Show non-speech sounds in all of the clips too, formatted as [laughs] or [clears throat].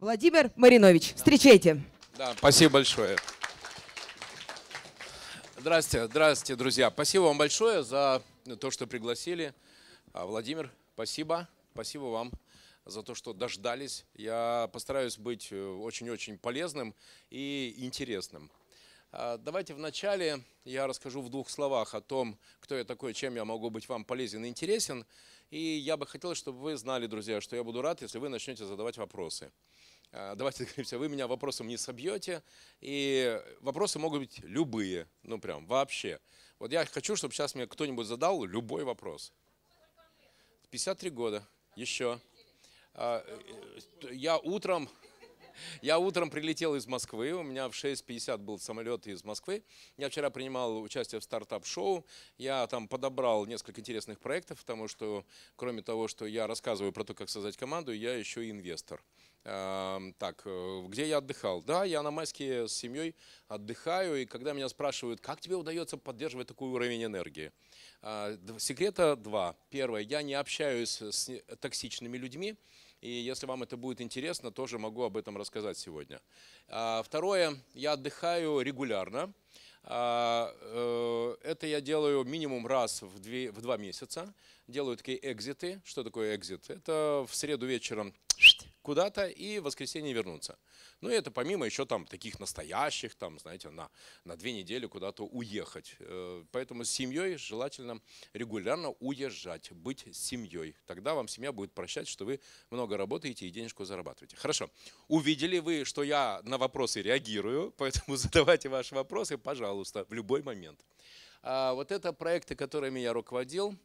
Владимир Маринович, встречайте. Да, спасибо большое. Здравствуйте, здравствуйте, друзья. Спасибо вам большое за то, что пригласили. А, Владимир, спасибо. Спасибо вам за то, что дождались. Я постараюсь быть э, очень-очень полезным и интересным. А, Давайте вначале я расскажу в двух словах о том, кто я такой, чем я могу быть вам полезен и интересен. И я бы хотел, чтобы вы знали, друзья, что я буду рад, если вы начнете задавать вопросы. А, Давайте [laughs] договоримся, вы меня вопросом не собьете, и вопросы могут быть любые, ну прям вообще. Вот я хочу, чтобы сейчас мне кто-нибудь задал любой вопрос. 53 года, еще. А, э, Я утром, я утром прилетел из Москвы, у меня в 6.50 был самолет из Москвы. Я вчера принимал участие в стартап-шоу, я там подобрал несколько интересных проектов, потому что кроме того, что я рассказываю про то, как создать команду, я еще и инвестор. Так, э, где я отдыхал? Да, я на майские с семьей отдыхаю, и когда меня спрашивают, как тебе удается поддерживать такой уровень энергии? А, Секрета два. Первое, я не общаюсь с не- токсичными людьми, и если вам это будет интересно, тоже могу об этом рассказать сегодня. А, Второе, я отдыхаю регулярно. А, э, Это я делаю минимум раз в, две, в два месяца. Делаю такие экзиты. Что такое экзит? Это в среду вечером куда-то и в воскресенье вернуться. Ну и это помимо еще там таких настоящих, там, знаете, на, на две недели куда-то уехать. Э, Поэтому с семьей желательно регулярно уезжать, быть с семьей. Тогда вам семья будет прощать, что вы много работаете и денежку зарабатываете. Хорошо. Увидели вы, что я на вопросы реагирую, [laughs] поэтому задавайте ваши вопросы, пожалуйста, в любой момент. А Вот это проекты, которыми я руководил.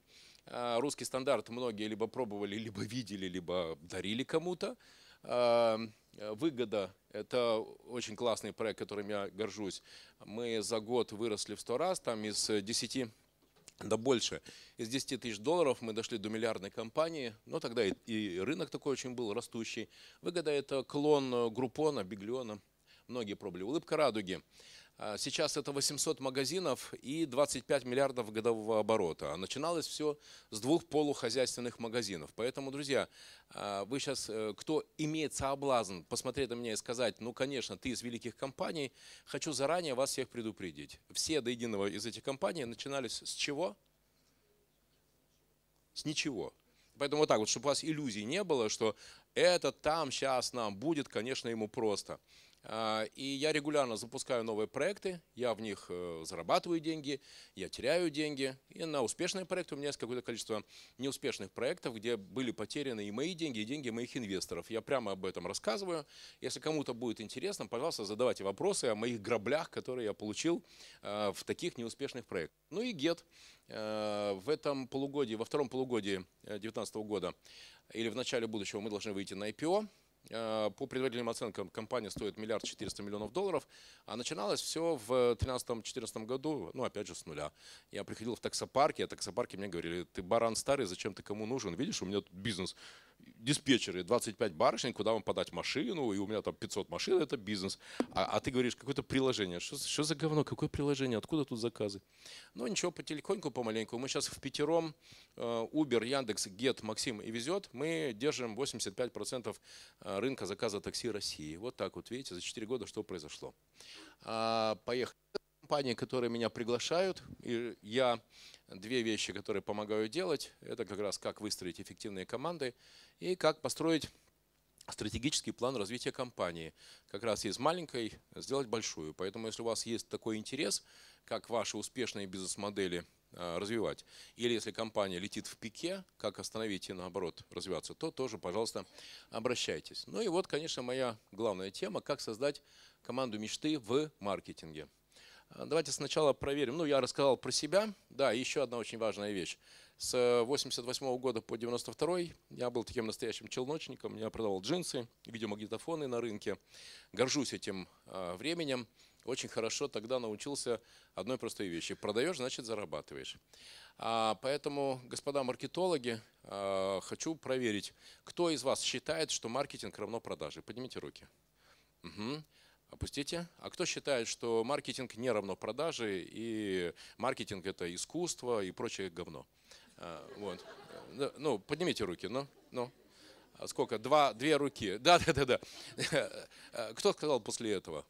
А, Русский стандарт многие либо пробовали, либо видели, либо дарили кому-то. А, Выгода – это очень классный проект, которым я горжусь. Мы за год выросли в 100 раз, там из 10 да больше. Из 10 тысяч долларов мы дошли до миллиардной компании, но тогда и, и рынок такой очень был растущий. Выгода – это клон Группона, Биглиона. Многие пробовали. Улыбка радуги. А Сейчас это 800 магазинов и 25 миллиардов годового оборота. Начиналось все с двух полухозяйственных магазинов. Поэтому, друзья, а, вы сейчас, э, кто имеет соблазн посмотреть на меня и сказать, ну, конечно, ты из великих компаний, хочу заранее вас всех предупредить. Все до единого из этих компаний начинались с чего? С ничего. Поэтому вот так вот, чтобы у вас иллюзий не было, что это там сейчас нам будет, конечно, ему просто. А, И я регулярно запускаю новые проекты, я в них э, зарабатываю деньги, я теряю деньги. И на успешные проекты у меня есть какое-то количество неуспешных проектов, где были потеряны и мои деньги, и деньги моих инвесторов. Я прямо об этом рассказываю. Если кому-то будет интересно, пожалуйста, задавайте вопросы о моих граблях, которые я получил э, в таких неуспешных проектах. Ну и ГЕТ. Э, В этом полугодии, во втором полугодии 2019 года или в начале будущего мы должны выйти на IPO. Э, По предварительным оценкам компания стоит миллиард четыреста миллионов долларов, а начиналось все в 2013-2014 году, ну опять же с нуля. Я приходил в таксопарки, а таксопарки мне говорили, ты баран старый, зачем ты кому нужен? Видишь, у меня тут бизнес, диспетчеры, 25 барышень, куда вам подать машину, и у меня там 500 машин, это бизнес. А, а ты говоришь, какое-то приложение. Что, что за говно, какое приложение, откуда тут заказы? Ну ничего, потихоньку, помаленьку. Мы сейчас в пятером, э, Uber, Яндекс, Get, Максим и Везет, мы держим 85% э, рынка заказа такси России. Вот так вот, видите, за 4 года что произошло. А, Поехали. Компании, которые меня приглашают, и я две вещи, которые помогаю делать, это как раз как выстроить эффективные команды и как построить стратегический план развития компании. Как раз из маленькой сделать большую. Поэтому если у вас есть такой интерес, как ваши успешные бизнес-модели а, развивать, или если компания летит в пике, как остановить и наоборот развиваться, то тоже, пожалуйста, обращайтесь. Ну и вот, конечно, моя главная тема, как создать команду мечты в маркетинге. А, Давайте сначала проверим. Ну, я рассказал про себя. Да, еще одна очень важная вещь. С 88 года по 92 я был таким настоящим челночником. Я продавал джинсы, видеомагнитофоны на рынке. Горжусь этим а, временем. Очень хорошо тогда научился одной простой вещи. Продаешь, значит зарабатываешь. А, Поэтому, господа маркетологи, а, хочу проверить, кто из вас считает, что маркетинг равно продаже? Поднимите руки. Мгм. Опустите. А кто считает, что маркетинг не равно продаже, и маркетинг это искусство и прочее говно? А, Вот. Да, Ну, поднимите руки, ну, ну. А Сколько? Два, две руки. [laughs] Да, да, да, да. Кто сказал после этого?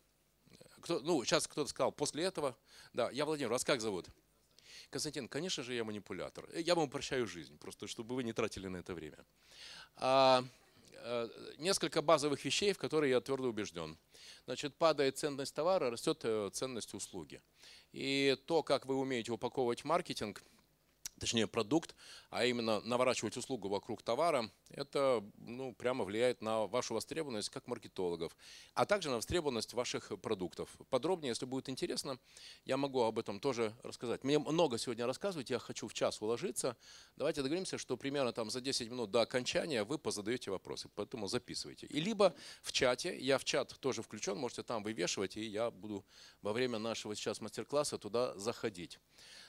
Кто, ну, сейчас кто-то сказал после этого. Да, я Владимир, вас как зовут? Константин, конечно же, я манипулятор. Я вам упрощаю жизнь, просто чтобы вы не тратили на это время. А, несколько базовых вещей, в которые я твердо убежден. Значит, падает ценность товара, растет э, ценность услуги. И то, как вы умеете упаковывать маркетинг – точнее продукт, а именно наворачивать услугу вокруг товара, это ну, прямо влияет на вашу востребованность как маркетологов, а также на востребованность ваших продуктов. Подробнее, если будет интересно, я могу об этом тоже рассказать. Мне много сегодня рассказывать, я хочу в час уложиться. Давайте договоримся, что примерно там за 10 минут до окончания вы позадаете вопросы, поэтому записывайте. И либо в чате, я в чат тоже включен, можете там вывешивать, и я буду во время нашего сейчас мастер-класса туда заходить.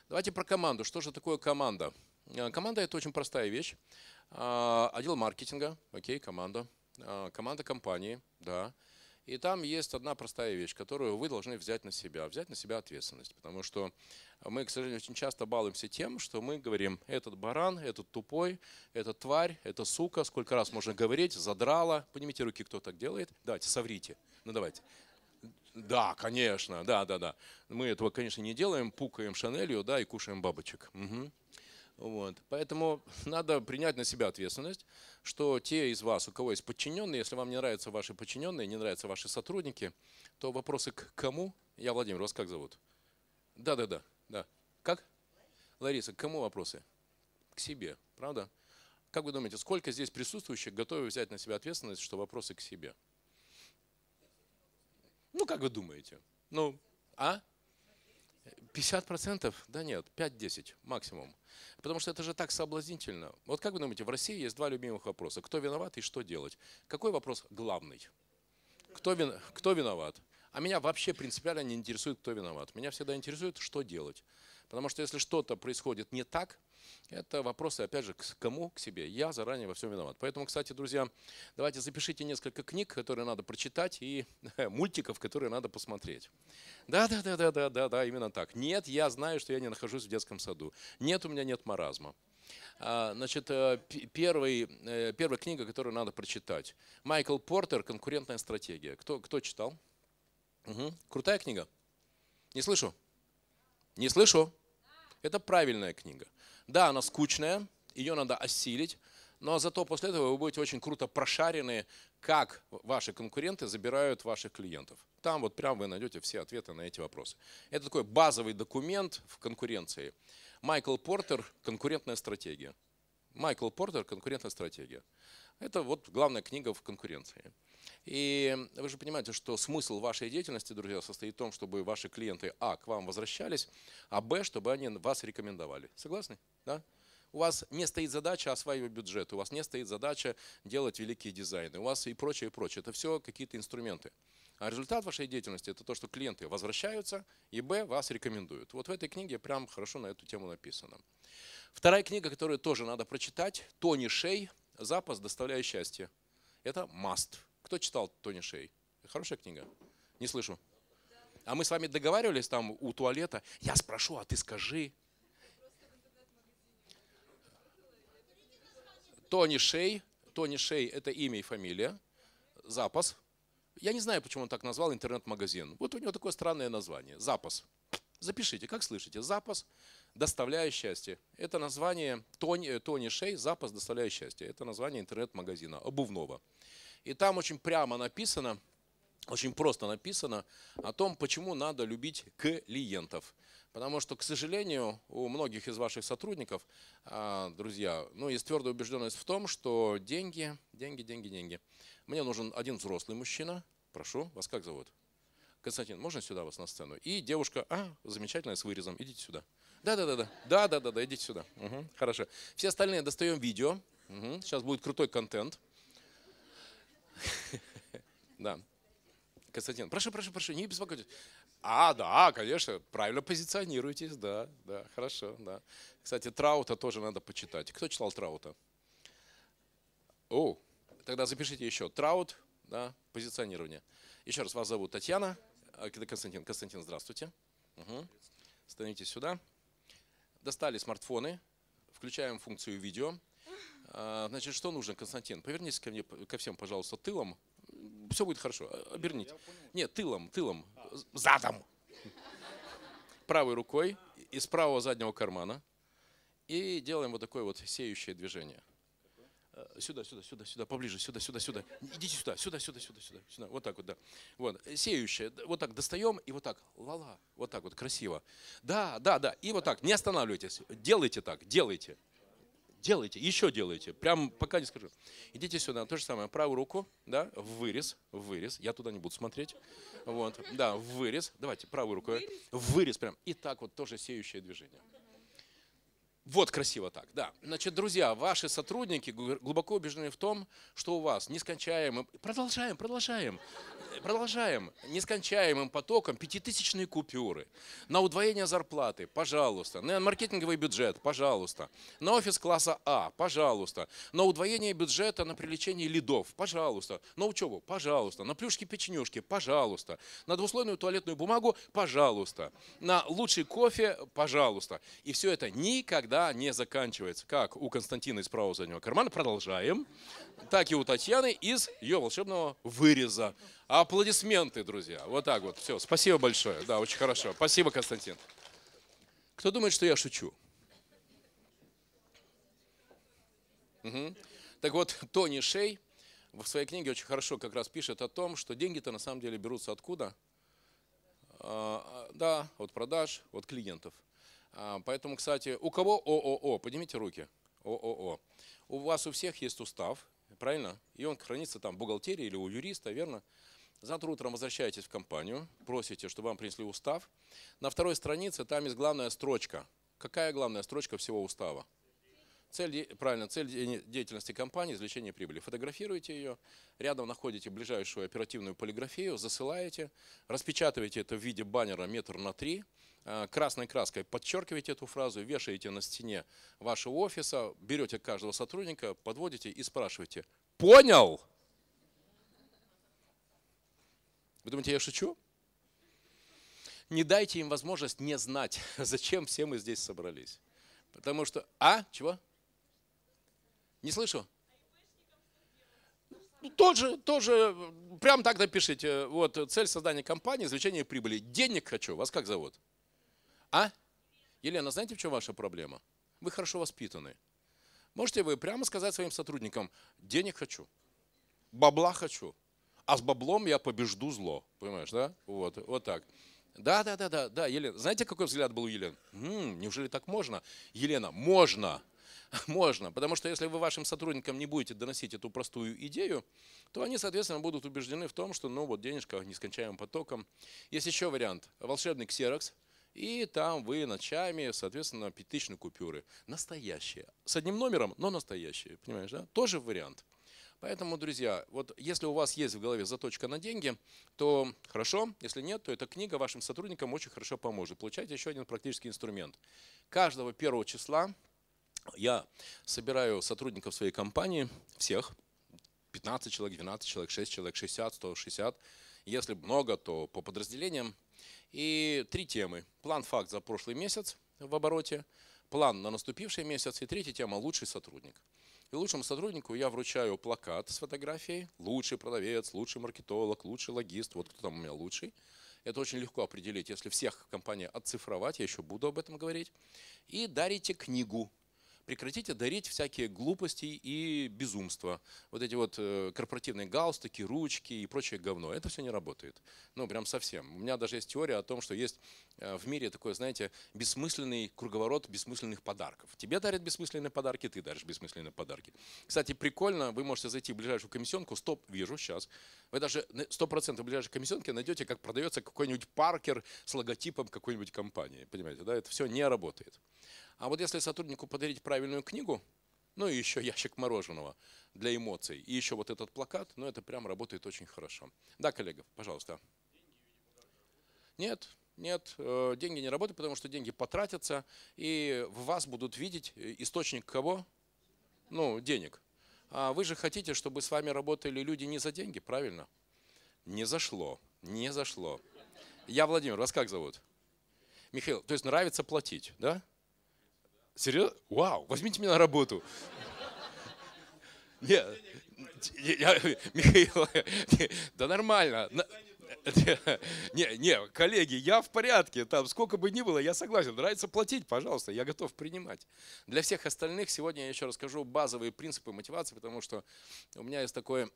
Давайте про команду. Что же такое команда? Э, команда – это очень простая вещь. А, отдел маркетинга, окей, команда. А, команда компании, да. И там есть одна простая вещь, которую вы должны взять на себя, взять на себя ответственность. Потому что мы, к сожалению, очень часто балуемся тем, что мы говорим, этот баран, этот тупой, этот тварь, это сука, сколько раз можно говорить, задрала. Поднимите руки, кто так делает. Давайте, соврите. Ну давайте. Да, конечно, да, да, да. Мы этого, конечно, не делаем, пукаем Шанелью, да, и кушаем бабочек. Угу. Вот. Поэтому [laughs] надо принять на себя ответственность, что те из вас, у кого есть подчиненные, если вам не нравятся ваши подчиненные, не нравятся ваши сотрудники, то вопросы к кому? Я Владимир, вас как зовут? Да, да, да, да. Как? Лариса, к кому вопросы? К себе, правда? Как вы думаете, сколько здесь присутствующих готовы взять на себя ответственность, что вопросы к себе? Ну, как вы думаете? Ну, а? 50 процентов? Да нет, 5-10 максимум. Потому что это же так соблазнительно. Вот как вы думаете, в России есть два любимых вопроса. Кто виноват и что делать? Какой вопрос главный? Кто, вин... кто виноват? А меня вообще принципиально не интересует, кто виноват. Меня всегда интересует, что делать. Потому что если что-то происходит не так, это вопросы, опять же, к кому? К себе. Я заранее во всем виноват. Поэтому, кстати, друзья, давайте запишите несколько книг, которые надо прочитать, и [laughs] мультиков, которые надо посмотреть. Да, да, да, да, да, да, да, именно так. Нет, я знаю, что я не нахожусь в детском саду. Нет, у меня нет маразма. А, значит, э, первый, э, первая книга, которую надо прочитать. Майкл Портер «Конкурентная стратегия». Кто, кто читал? Угу. Крутая книга? Не слышу. Не слышу. Это правильная книга. Да, она скучная, ее надо осилить, но зато после этого вы будете очень круто прошарены, как ваши конкуренты забирают ваших клиентов. Там вот прям вы найдете все ответы на эти вопросы. Это такой базовый документ в конкуренции. Майкл Портер «Конкурентная стратегия». Майкл Портер «Конкурентная стратегия». Это вот главная книга в конкуренции. И вы же понимаете, что смысл вашей деятельности, друзья, состоит в том, чтобы ваши клиенты, а, к вам возвращались, а, б, чтобы они вас рекомендовали. Согласны? Да? У вас не стоит задача осваивать бюджет, у вас не стоит задача делать великие дизайны, у вас и прочее, и прочее. Это все какие-то инструменты. А результат вашей деятельности это то, что клиенты возвращаются и б, вас рекомендуют. Вот в этой книге прям хорошо на эту тему написано. Вторая книга, которую тоже надо прочитать, Тони Шей «Запас, доставляя счастье». Это must. Кто читал Тони Шей? Хорошая книга? Не слышу. А мы с вами договаривались там у туалета. Я спрошу, а ты скажи. Тони Шей. Тони Шей – это имя и фамилия. Запас. Я не знаю, почему он так назвал интернет-магазин. Вот у него такое странное название. Запас. Запишите, как слышите. Запас, доставляя счастье. Это название Тони, Тони Шей, запас, доставляя счастье. Это название интернет-магазина обувного. И там очень прямо написано, очень просто написано о том, почему надо любить клиентов. Потому что, к сожалению, у многих из ваших сотрудников, а, друзья, ну, есть твердая убежденность в том, что деньги, деньги, деньги, деньги. Мне нужен один взрослый мужчина. Прошу, вас как зовут? Константин, можно сюда вас на сцену? И девушка, а, замечательная, с вырезом, идите сюда. Да, да, да, да, да, да, да, да, идите сюда. Угу, хорошо. Все остальные достаем видео. Угу, сейчас будет крутой контент. [laughs] Да. Константин, прошу, прошу, прошу, не беспокойтесь. А, да, конечно, правильно позиционируйтесь, да, да, хорошо, да. Кстати, Траута тоже надо почитать. Кто читал Траута? О, тогда запишите еще. Траут, да, позиционирование. Еще раз, вас зовут Татьяна. А, Константин. Константин, здравствуйте. Угу. Станите сюда. Достали смартфоны, включаем функцию видео. А, Значит, что нужно, Константин? Повернитесь ко мне, ко всем, пожалуйста, тылом. Все будет хорошо. А, Оберните. Нет, тылом, тылом. Задом. Правой рукой из правого заднего кармана. И делаем вот такое вот сеющее движение. Э, Сюда, сюда, сюда, сюда, поближе, сюда, сюда, сюда. Идите сюда, сюда, сюда, сюда, сюда, сюда. Вот так вот, да. Вот, сеющее. Вот так достаем и вот так, ла-ла, вот так вот, красиво. Да, да, да. И вот так, не останавливайтесь. Делайте так, делайте. Делайте, еще делайте. Прям пока не скажу. Идите сюда, то же самое. Правую руку, да, в вырез, в вырез. Я туда не буду смотреть. Вот, да, в вырез. Давайте, правую руку. В вырез прям. И так вот тоже сеющее движение. Вот красиво так, да. Значит, друзья, ваши сотрудники глубоко убеждены в том, что у вас нескончаемым... Продолжаем, продолжаем, продолжаем. Нескончаемым потоком пятитысячные купюры. На удвоение зарплаты, пожалуйста. На маркетинговый бюджет, пожалуйста. На офис класса А, пожалуйста. На удвоение бюджета на привлечение лидов, пожалуйста. На учебу, пожалуйста. На плюшки-печенюшки, пожалуйста. На двуслойную туалетную бумагу, пожалуйста. На лучший кофе, пожалуйста. И все это никогда не заканчивается. Как у Константина из правого заднего кармана. Продолжаем. Так и у Татьяны из ее волшебного выреза. Аплодисменты, друзья. Вот так вот. Все. Спасибо большое. Да, очень хорошо. Спасибо, Константин. Кто думает, что я шучу? Мгм. Так вот, Тони Шей в своей книге очень хорошо как раз пишет о том, что деньги-то на самом деле берутся откуда? А, Да, от продаж, от клиентов. А, Поэтому, кстати, у кого ООО? Поднимите руки. ООО. У вас у всех есть устав, правильно? И он хранится там в бухгалтерии или у юриста, верно? Завтра утром возвращаетесь в компаннию, просите, чтобы вам принесли устав. На второй странице там есть главная строчка. Какая главная строчка всего устава? Цель, правильно, цель де- деятельности компании – извлечение прибыли. Фотографируете ее, рядом находите ближайшую оперативную полиграфию, засылаете, распечатываете это в виде баннера метр на три, а, красной краской подчеркиваете эту фразу, вешаете на стене вашего офиса, берете каждого сотрудника, подводите и спрашиваете «Понял?» Вы думаете, я шучу? Не дайте им возможность не знать, [laughs] зачем все мы здесь собрались. Потому что... А? Чего? Не слышу? Ну, Тоже, тоже, прям так напишите. Вот цель создания компании, извлечение прибыли. Денег хочу. Вас как зовут? А? Елена, знаете, в чем ваша проблема? Вы хорошо воспитаны. Можете вы прямо сказать своим сотрудникам, денег хочу, бабла хочу, а с баблом я побежду зло. Понимаешь, да? Вот, вот так. Да, да, да, да, да, Елена. Знаете, какой взгляд был у Елены? «М, неужели так можно? Елена, можно. [laughs] Можно, потому что если вы вашим сотрудникам не будете доносить эту простую идею, то они, соответственно, будут убеждены в том, что, ну вот, денежка нескончаемым потоком. Есть еще вариант. Волшебный ксерокс. И там вы ночами, соответственно, пятитысячные купюры. Настоящие. С одним номером, но настоящие. Понимаешь, да? Тоже вариант. Поэтому, друзья, вот если у вас есть в голове заточка на деньги, то хорошо. Если нет, то эта книга вашим сотрудникам очень хорошо поможет. Получайте еще один практический инструмент. Каждого первого числа я собираю сотрудников своей компании, всех, 15 человек, 12 человек, 6 человек, 60, 160. Если много, то по подразделениям. И три темы. План факт за прошлый месяц в обороте, план на наступивший месяц и третья тема – лучший сотрудник. И лучшему сотруднику я вручаю плакат с фотографией. Лучший продавец, лучший маркетолог, лучший логист. Вот кто там у меня лучший. Это очень легко определить, если всех в компании отцифровать, я еще буду об этом говорить. И дарите книгу. Прекратите дарить всякие глупости и безумства. Вот эти вот э, корпоративные галстуки, ручки и прочее говно. Это все не работает. Ну, прям совсем. У меня даже есть теория о том, что есть э, в мире такой, знаете, бессмысленный круговорот бессмысленных подарков. Тебе дарят бессмысленные подарки, ты даришь бессмысленные подарки. Кстати, прикольно, вы можете зайти в ближайшую комиссионку, стоп, вижу сейчас. Вы даже на 100% в ближайшей комиссионке найдете, как продается какой-нибудь паркер с логотипом какой-нибудь компании. Понимаете, да? Это все не работает. А вот если сотруднику подарить правильную книгу, ну и еще ящик мороженого для эмоций, и еще вот этот плакат, ну это прям работает очень хорошо. Да, коллега, пожалуйста. Нет, нет, э, деньги не работают, потому что деньги потратятся, и в вас будут видеть э, источник кого? Ну, денег. А вы же хотите, чтобы с вами работали люди не за деньги, правильно? Не зашло, не зашло. Я Владимир, вас как зовут? Михаил, то есть нравится платить, да? Серьезно? Вау, возьмите меня на работу. Нет, Михаил, [laughs] да нормально. [laughs] Не, не, коллеги, я в порядке, там сколько бы ни было, я согласен. Нравится платить, пожалуйста, я готов принимать. Для всех остальных сегодня я еще расскажу базовые принципы мотивации, потому что у меня есть такой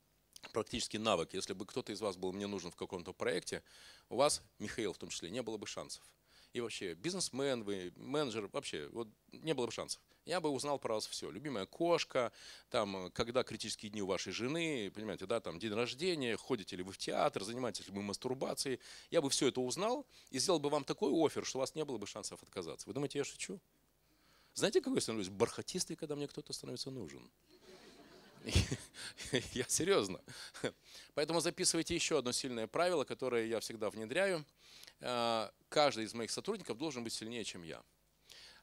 [clears throat] практически навык. Если бы кто-то из вас был мне нужен в каком-то проекте, у вас, Михаил в том числе, не было бы шансов и вообще бизнесмен, вы менеджер, вообще вот не было бы шансов. Я бы узнал про вас все. Любимая кошка, там, когда критические дни у вашей жены, понимаете, да, там день рождения, ходите ли вы в театр, занимаетесь ли вы мастурбацией. Я бы все это узнал и сделал бы вам такой офер, что у вас не было бы шансов отказаться. Вы думаете, я шучу? Знаете, какой я становлюсь бархатистый, когда мне кто-то становится нужен? [laughs] Я серьезно. Поэтому записывайте еще одно сильное правило, которое я всегда внедряю. А, каждый из моих сотрудников должен быть сильнее, чем я.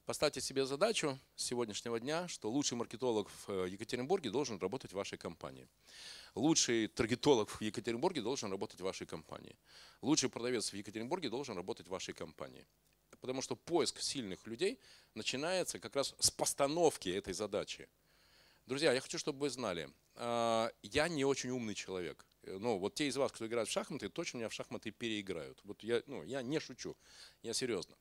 Поставьте себе задачу с сегодняшнего дня, что лучший маркетолог в э, Екатеринбурге должен работать в вашей компании. Лучший таргетолог в Екатеринбурге должен работать в вашей компании. Лучший продавец в Екатеринбурге должен работать в вашей компании. Потому что поиск сильных людей начинается как раз с постановки этой задачи. Друзья, я хочу, чтобы вы знали, а, я не очень умный человек. Ну, вот те из вас, кто играет в шахматы, точно меня в шахматы переиграют. Вот я, ну, я не шучу, я серьезно.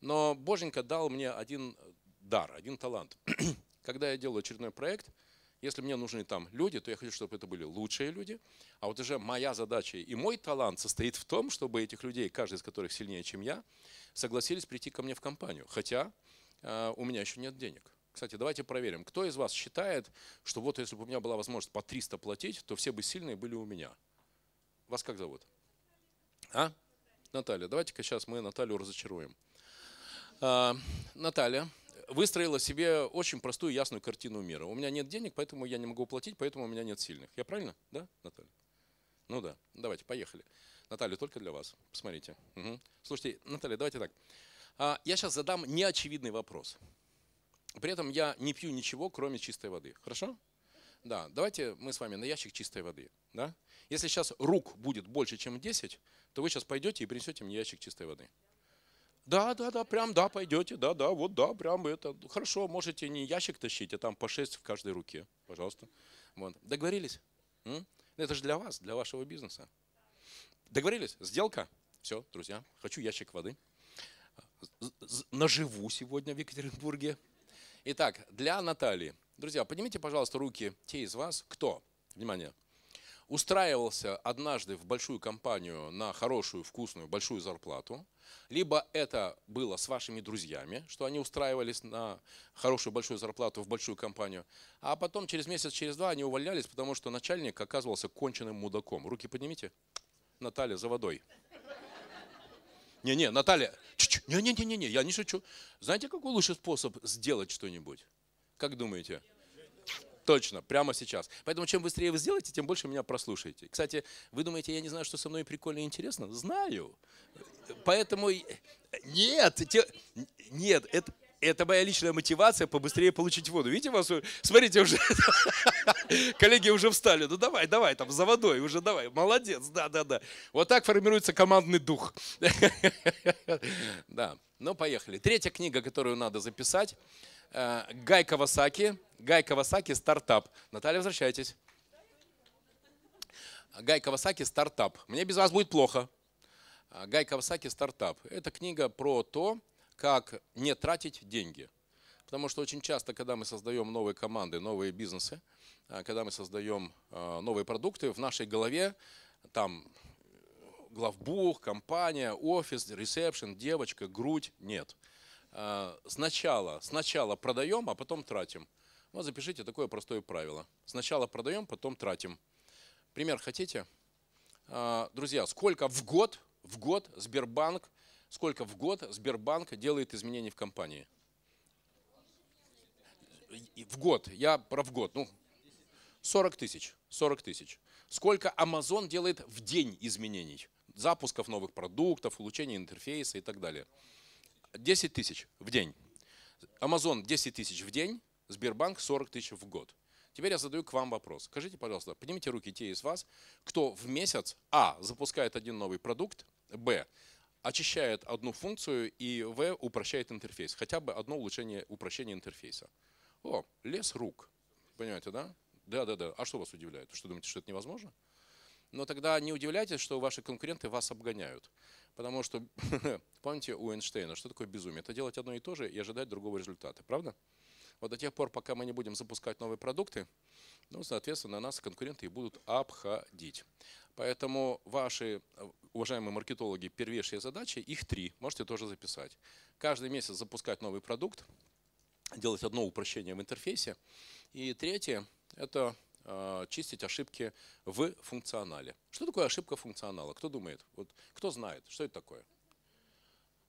Но Боженька дал мне один дар, один талант. [clears throat] Когда я делаю очередной проект, если мне нужны там люди, то я хочу, чтобы это были лучшие люди. А вот уже моя задача и мой талант состоит в том, чтобы этих людей, каждый из которых сильнее, чем я, согласились прийти ко мне в компанию. Хотя э, у меня еще нет денег. Кстати, давайте проверим. Кто из вас считает, что вот если бы у меня была возможность по 300 платить, то все бы сильные были у меня? Вас как зовут? А? Наталья. Давайте-ка сейчас мы Наталью разочаруем. А, Наталья выстроила себе очень простую ясную картину мира. У меня нет денег, поэтому я не могу платить, поэтому у меня нет сильных. Я правильно? Да, Наталья? Ну да. Давайте, поехали. Наталья, только для вас. Посмотрите. Угу. Слушайте, Наталья, давайте так. А, я сейчас задам неочевидный вопрос. При этом я не пью ничего, кроме чистой воды. Хорошо? Да, давайте мы с вами на ящик чистой воды. Да? Если сейчас рук будет больше, чем 10, то вы сейчас пойдете и принесете мне ящик чистой воды. Да, да, да, прям, да, пойдете, да, да, вот, да, прям это. Хорошо, можете не ящик тащить, а там по 6 в каждой руке, пожалуйста. Вот. Договорились? М? Это же для вас, для вашего бизнеса. Договорились? Сделка? Все, друзья, хочу ящик воды. Наживу сегодня в Екатеринбурге. Итак, для Натальи. Друзья, поднимите, пожалуйста, руки те из вас, кто, внимание, устраивался однажды в большую компанию на хорошую, вкусную, большую зарплату, либо это было с вашими друзьями, что они устраивались на хорошую, большую зарплату в большую компанию, а потом через месяц, через два они увольнялись, потому что начальник оказывался конченным мудаком. Руки поднимите. Наталья, за водой. Не-не, Наталья, не-не-не-не, я не шучу. Знаете, какой лучший способ сделать что-нибудь? Как думаете? Точно, прямо сейчас. Поэтому чем быстрее вы сделаете, тем больше меня прослушаете. Кстати, вы думаете, я не знаю, что со мной прикольно и интересно? Знаю. Поэтому... Нет, те... нет, это, это моя личная мотивация побыстрее получить воду. Видите, вас, смотрите, уже [laughs] коллеги уже встали. Ну давай, давай, там за водой уже давай. Молодец, да, да, да. Вот так формируется командный дух. [laughs] Да, ну поехали. Третья книга, которую надо записать. Э, Гай Кавасаки. Гай Кавасаки «Стартап». Наталья, возвращайтесь. Гай Кавасаки «Стартап». Мне без вас будет плохо. Гай Кавасаки «Стартап». Это книга про то, как не тратить деньги. Потому что очень часто, когда мы создаем новые команды, новые бизнесы, а, когда мы создаем а, новые продукты, в нашей голове там главбух, компания, офис, ресепшн, девочка, грудь. Нет. А, сначала, сначала продаем, а потом тратим. Вот запишите такое простое правило. Сначала продаем, потом тратим. Пример хотите? Друзья, сколько в год, в год Сбербанк сколько в год Сбербанк делает изменений в компании? В год, я про в год, ну, 40 тысяч, 40 тысяч. Сколько Amazon делает в день изменений? Запусков новых продуктов, улучшения интерфейса и так далее. 10 тысяч в день. Amazon 10 тысяч в день, Сбербанк 40 тысяч в год. Теперь я задаю к вам вопрос. Скажите, пожалуйста, поднимите руки те из вас, кто в месяц, а, запускает один новый продукт, б, очищает одну функцию и В упрощает интерфейс. Хотя бы одно улучшение, упрощение интерфейса. О, лес рук. Понимаете, да? Да, да, да. А что вас удивляет? Что думаете, что это невозможно? Но тогда не удивляйтесь, что ваши конкуренты вас обгоняют. Потому что, [laughs] помните у Эйнштейна, что такое безумие? Это делать одно и то же и ожидать другого результата, правда? Вот до тех пор, пока мы не будем запускать новые продукты, ну, соответственно, нас конкуренты и будут обходить. Поэтому ваши, уважаемые маркетологи, первейшие задачи, их три, можете тоже записать. Каждый месяц запускать новый продукт, делать одно упрощение в интерфейсе. И третье – это э, чистить ошибки в функционале. Что такое ошибка функционала? Кто думает? Вот, кто знает, что это такое?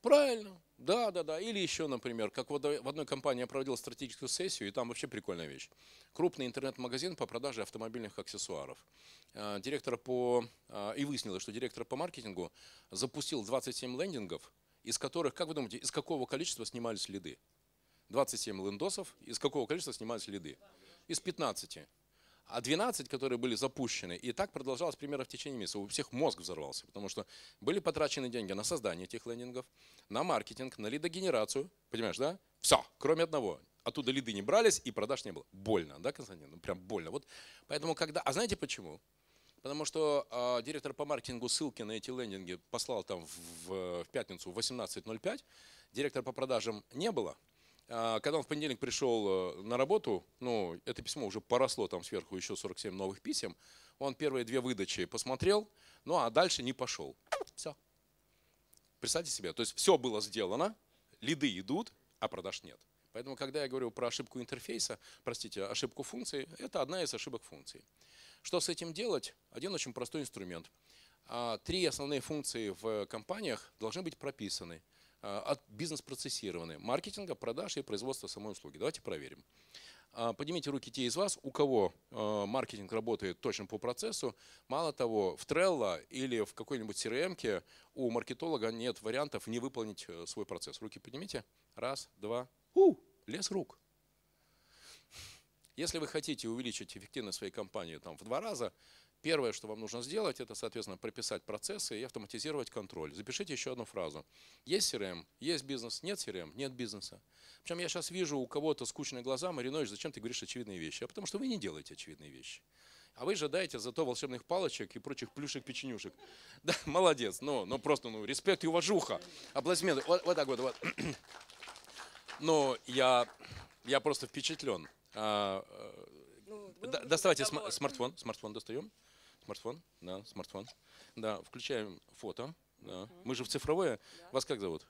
Правильно, да, да, да. Или еще, например, как в одной компании я проводил стратегическую сессию, и там вообще прикольная вещь. Крупный интернет-магазин по продаже автомобильных аксессуаров. А, директор по... А, и выяснилось, что директор по маркетингу запустил 27 лендингов, из которых, как вы думаете, из какого количества снимались лиды? 27 лендосов, из какого количества снимались лиды? Из 15 а 12, которые были запущены, и так продолжалось примерно в течение месяца. У всех мозг взорвался, потому что были потрачены деньги на создание этих лендингов, на маркетинг, на лидогенерацию, понимаешь, да? Все, кроме одного. Оттуда лиды не брались и продаж не было. Больно, да, Константин? Ну, прям больно. Вот, поэтому когда... А знаете почему? Потому что э, директор по маркетингу ссылки на эти лендинги послал там в, в пятницу в 18.05, директора по продажам не было, когда он в понедельник пришел э, на работу, ну, это письмо уже поросло там сверху еще 47 новых писем, он первые две выдачи посмотрел, ну а дальше не пошел. Все. Представьте себе, то есть все было сделано, лиды идут, а продаж нет. Поэтому, когда я говорю про ошибку интерфейса, простите, ошибку функции, это одна из ошибок функций. Что с этим делать? Один очень простой инструмент. А, три основные функции в компаниях должны быть прописаны. А, от бизнес-процессированы. Маркетинга, продаж и производства самой услуги. Давайте проверим. А, поднимите руки те из вас, у кого а, маркетинг работает точно по процессу. Мало того, в Trello или в какой-нибудь CRM у маркетолога нет вариантов не выполнить э, свой процесс. Руки поднимите. Раз, два. У, лес рук. Если вы хотите увеличить эффективность своей компании там, в два раза, Первое, что вам нужно сделать, это, соответственно, прописать процессы и автоматизировать контроль. Запишите еще одну фразу. Есть CRM, есть бизнес, нет CRM, нет бизнеса. Причем я сейчас вижу у кого-то скучные глаза, Маринович, зачем ты говоришь очевидные вещи? А потому что вы не делаете очевидные вещи. А вы ожидаете зато волшебных палочек и прочих плюшек-печенюшек. [laughs] Да, молодец, но, но просто, ну, респект и уважуха. Аплодисменты. Вот, вот так вот. вот. [clears throat] Но я, я просто впечатлен. А, ну, доставайте см смартфон, смартфон достаем смартфон, да, смартфон. Да, включаем фото. Да. Угу. Мы же в цифровое. Да. Вас как зовут?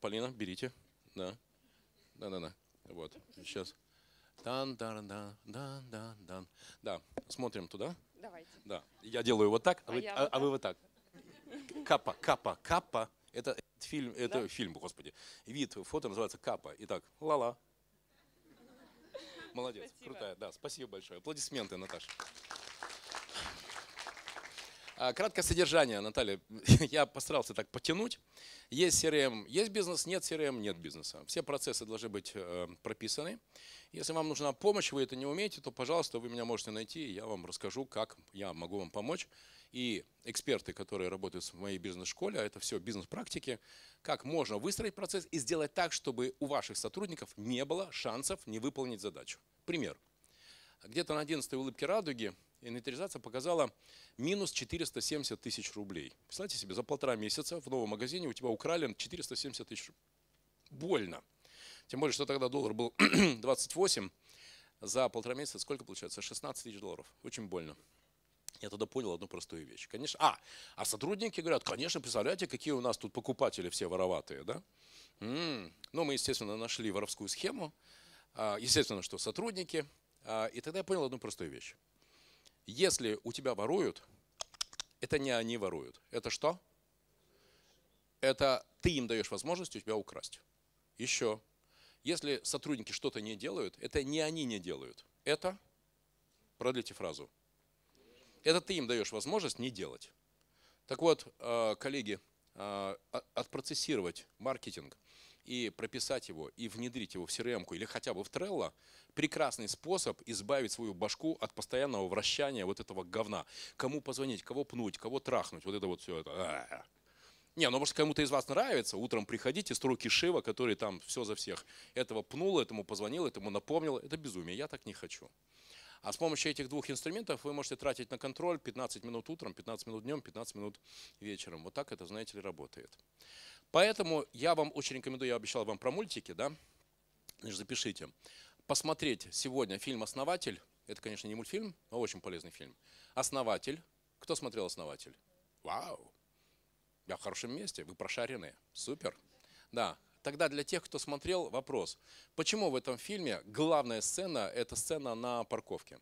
Полина, берите. Да. Да, да, да. Вот. Сейчас. Дан, дан, дан, дан, дан, дан. Да, смотрим туда. Давайте. Да. Я делаю вот так, а, а, вы, а, вот а вы вот так. Капа, капа, капа. Это фильм, это да? фильм, господи. Вид фото называется капа. Итак, ла-ла. Молодец, спасибо. крутая. Да, спасибо большое. Аплодисменты, Наташа. А, краткое содержание, Наталья. [laughs] Я постарался так потянуть. Есть CRM, есть бизнес, нет CRM, нет бизнеса. Все процессы должны быть э, прописаны. Если вам нужна помощь, вы это не умеете, то, пожалуйста, вы меня можете найти, я вам расскажу, как я могу вам помочь. И эксперты, которые работают в моей бизнес-школе, а это все бизнес-практики, как можно выстроить процесс и сделать так, чтобы у ваших сотрудников не было шансов не выполнить задачу. Пример. Где-то на 11 улыбке радуги инвентаризация показала минус 470 тысяч рублей. Представьте себе, за полтора месяца в новом магазине у тебя украли 470 тысяч. Больно. Тем более, что тогда доллар был [clears throat] 28. За полтора месяца сколько получается? 16 тысяч долларов. Очень больно. Я тогда понял одну простую вещь. Конечно, а, а сотрудники говорят, конечно, представляете, какие у нас тут покупатели все вороватые, да? М-м. Ну, мы, естественно, нашли воровскую схему. А, естественно, что сотрудники. А, и тогда я понял одну простую вещь. Если у тебя воруют, это не они воруют. Это что? Это ты им даешь возможность у тебя украсть. Еще. Если сотрудники что-то не делают, это не они не делают. Это, продлите фразу, это ты им даешь возможность не делать. Так вот, э, коллеги, э, отпроцессировать маркетинг и прописать его, и внедрить его в CRM или хотя бы в Trello, прекрасный способ избавить свою башку от постоянного вращания вот этого говна. Кому позвонить, кого пнуть, кого трахнуть, вот это вот все это. Не, ну может кому-то из вас нравится, утром приходите, строки Шива, который там все за всех. Этого пнул, этому позвонил, этому напомнил. Это безумие, я так не хочу. А с помощью этих двух инструментов вы можете тратить на контроль 15 минут утром, 15 минут днем, 15 минут вечером. Вот так это, знаете ли, работает. Поэтому я вам очень рекомендую, я обещал вам про мультики, да? Значит, запишите. Посмотреть сегодня фильм «Основатель». Это, конечно, не мультфильм, но очень полезный фильм. «Основатель». Кто смотрел «Основатель»? Вау! Я в хорошем месте, вы прошаренные. Супер. Да, Тогда для тех, кто смотрел, вопрос. Почему в этом фильме главная сцена – это сцена на парковке?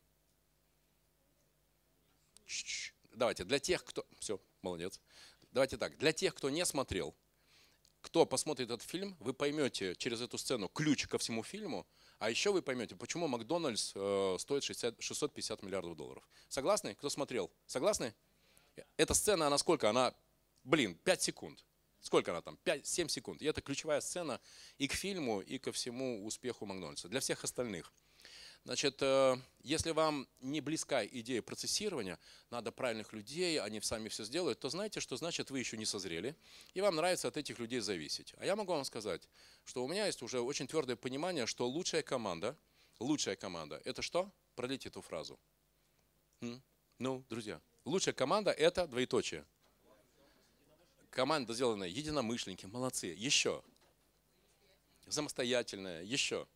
Давайте, для тех, кто… Все, молодец. Давайте так, для тех, кто не смотрел, кто посмотрит этот фильм, вы поймете через эту сцену ключ ко всему фильму, а еще вы поймете, почему Макдональдс э, стоит 60, 650 миллиардов долларов. Согласны? Кто смотрел? Согласны? Эта сцена, она сколько? Она, блин, 5 секунд сколько она там, 5-7 секунд. И это ключевая сцена и к фильму, и ко всему успеху Макдональдса. Для всех остальных. Значит, э, если вам не близка идея процессирования, надо правильных людей, они сами все сделают, то знаете, что значит вы еще не созрели, и вам нравится от этих людей зависеть. А я могу вам сказать, что у меня есть уже очень твердое понимание, что лучшая команда, лучшая команда, это что? Пролить эту фразу. Ну, друзья, лучшая команда это двоеточие. Команда сделанная, единомышленники, молодцы. Еще. Самостоятельная, еще.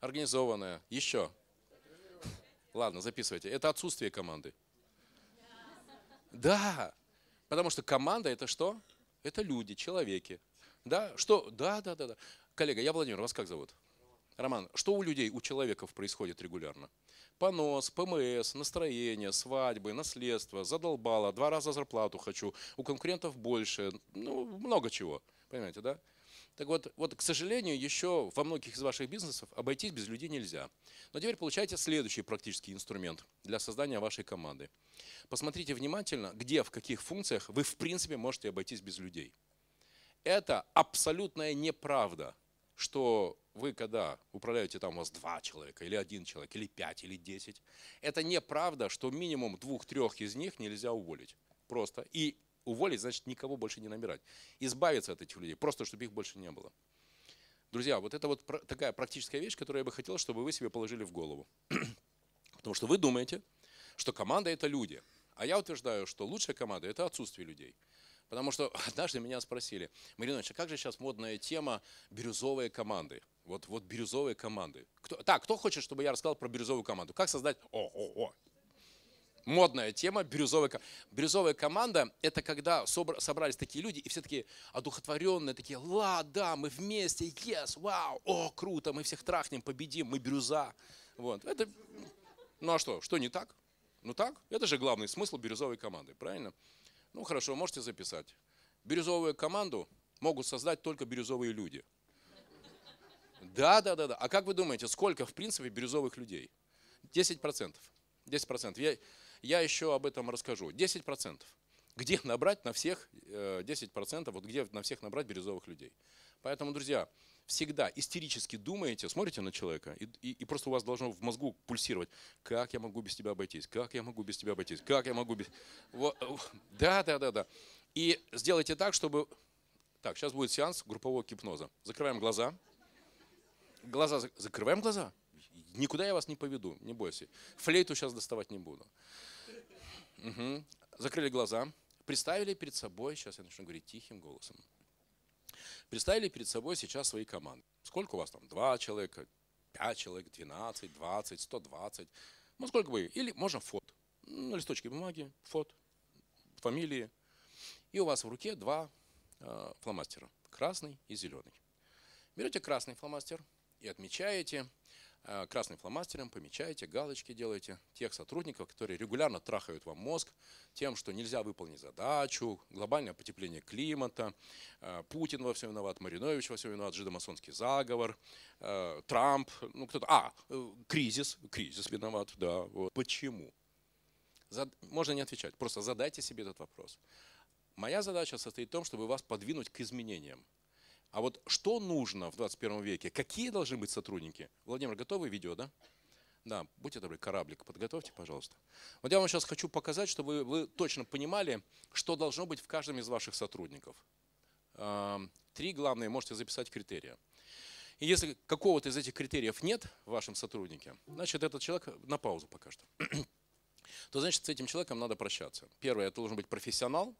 Организованная, еще. Ладно, записывайте. Это отсутствие команды. Да, потому что команда это что? Это люди, человеки. Да, что? Да, да, да, да. Коллега, я Владимир, вас как зовут? Роман, что у людей, у человеков происходит регулярно? Понос, ПМС, настроение, свадьбы, наследство, задолбало, два раза зарплату хочу, у конкурентов больше, ну, много чего. Понимаете, да? Так вот, вот, к сожалению, еще во многих из ваших бизнесов обойтись без людей нельзя. Но теперь получайте следующий практический инструмент для создания вашей команды. Посмотрите внимательно, где, в каких функциях вы в принципе можете обойтись без людей. Это абсолютная неправда, что вы когда управляете, там у вас два человека, или один человек, или пять, или десять, это неправда, что минимум двух-трех из них нельзя уволить. Просто. И уволить, значит, никого больше не набирать. Избавиться от этих людей, просто чтобы их больше не было. Друзья, вот это вот такая практическая вещь, которую я бы хотел, чтобы вы себе положили в голову. [clears throat] Потому что вы думаете, что команда это люди. А я утверждаю, что лучшая команда это отсутствие людей. Потому что [laughs] однажды меня спросили, Маринович, а как же сейчас модная тема бирюзовые команды? Вот, вот бирюзовые команды. Кто, так, кто хочет, чтобы я рассказал про бирюзовую команду? Как создать? О, о, о. Модная тема бирюзовая. Бирюзовая команда – это когда собрались такие люди, и все такие одухотворенные, такие, ла, да, мы вместе, yes, вау, о, круто, мы всех трахнем, победим, мы бирюза. Вот. Это, ну а что, что не так? Ну так, это же главный смысл бирюзовой команды, правильно? Ну хорошо, можете записать. Бирюзовую команду могут создать только бирюзовые люди. Да, да, да, да. А как вы думаете, сколько в принципе бирюзовых людей? 10%. 10%. Я, я еще об этом расскажу. 10%. Где набрать на всех 10%, э, вот где на всех набрать бирюзовых людей. Поэтому, друзья, всегда истерически думаете, смотрите на человека, и, и, и просто у вас должно в мозгу пульсировать, как я могу без тебя обойтись, как я могу без тебя обойтись, как я могу без... Вот, да, да, да, да. И сделайте так, чтобы... Так, сейчас будет сеанс группового гипноза. Закрываем глаза. Глаза, закрываем глаза. Никуда я вас не поведу, не бойся. Флейту сейчас доставать не буду. Угу. Закрыли глаза. Представили перед собой, сейчас я начну говорить тихим голосом. Представили перед собой сейчас свои команды. Сколько у вас там? Два человека, пять человек, двенадцать, двадцать, сто двадцать. Ну, сколько вы? Или можно фот. На листочке бумаги, фот, фамилии. И у вас в руке два э, фломастера. Красный и зеленый. Берете красный фломастер и отмечаете красным фломастером помечаете, галочки делаете тех сотрудников, которые регулярно трахают вам мозг тем, что нельзя выполнить задачу, глобальное потепление климата, э, Путин во всем виноват, Маринович во всем виноват, жидомасонский заговор, э, Трамп, ну кто-то, а, кризис, кризис виноват, да, вот. Почему? Зад... Можно не отвечать, просто задайте себе этот вопрос. Моя задача состоит в том, чтобы вас подвинуть к изменениям. А вот что нужно в 21 веке? Какие должны быть сотрудники? Владимир, готовы видео, да? Да, будьте добры, кораблик подготовьте, пожалуйста. Вот я вам сейчас хочу показать, чтобы вы точно понимали, что должно быть в каждом из ваших сотрудников. Три главные, можете записать критерия. И если какого-то из этих критериев нет в вашем сотруднике, значит, этот человек на паузу пока что. [clears throat] То значит, с этим человеком надо прощаться. Первое, это должен быть профессионал.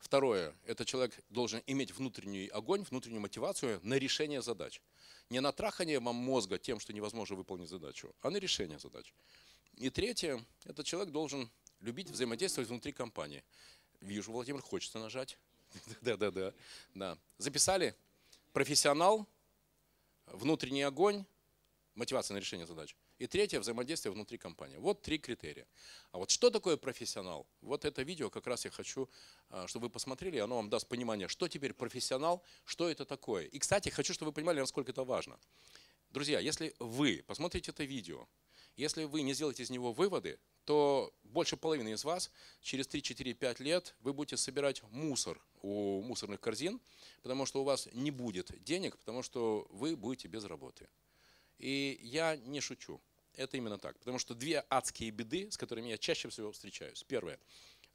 Второе, этот человек должен иметь внутренний огонь, внутреннюю мотивацию на решение задач. Не на трахание вам мозга тем, что невозможно выполнить задачу, а на решение задач. И третье, этот человек должен любить взаимодействовать внутри компании. Вижу, Владимир, хочется нажать. [laughs] Да, да, да. да. Записали? Профессионал, внутренний огонь, мотивация на решение задач. И третье – взаимодействие внутри компании. Вот три критерия. А вот что такое профессионал? Вот это видео как раз я хочу, а, чтобы вы посмотрели, оно вам даст понимание, что теперь профессионал, что это такое. И, кстати, хочу, чтобы вы понимали, насколько это важно. Друзья, если вы посмотрите это видео, если вы не сделаете из него выводы, то больше половины из вас через 3-4-5 лет вы будете собирать мусор у мусорных корзин, потому что у вас не будет денег, потому что вы будете без работы. И я не шучу. Это именно так. Потому что две адские беды, с которыми я чаще всего встречаюсь. Первое.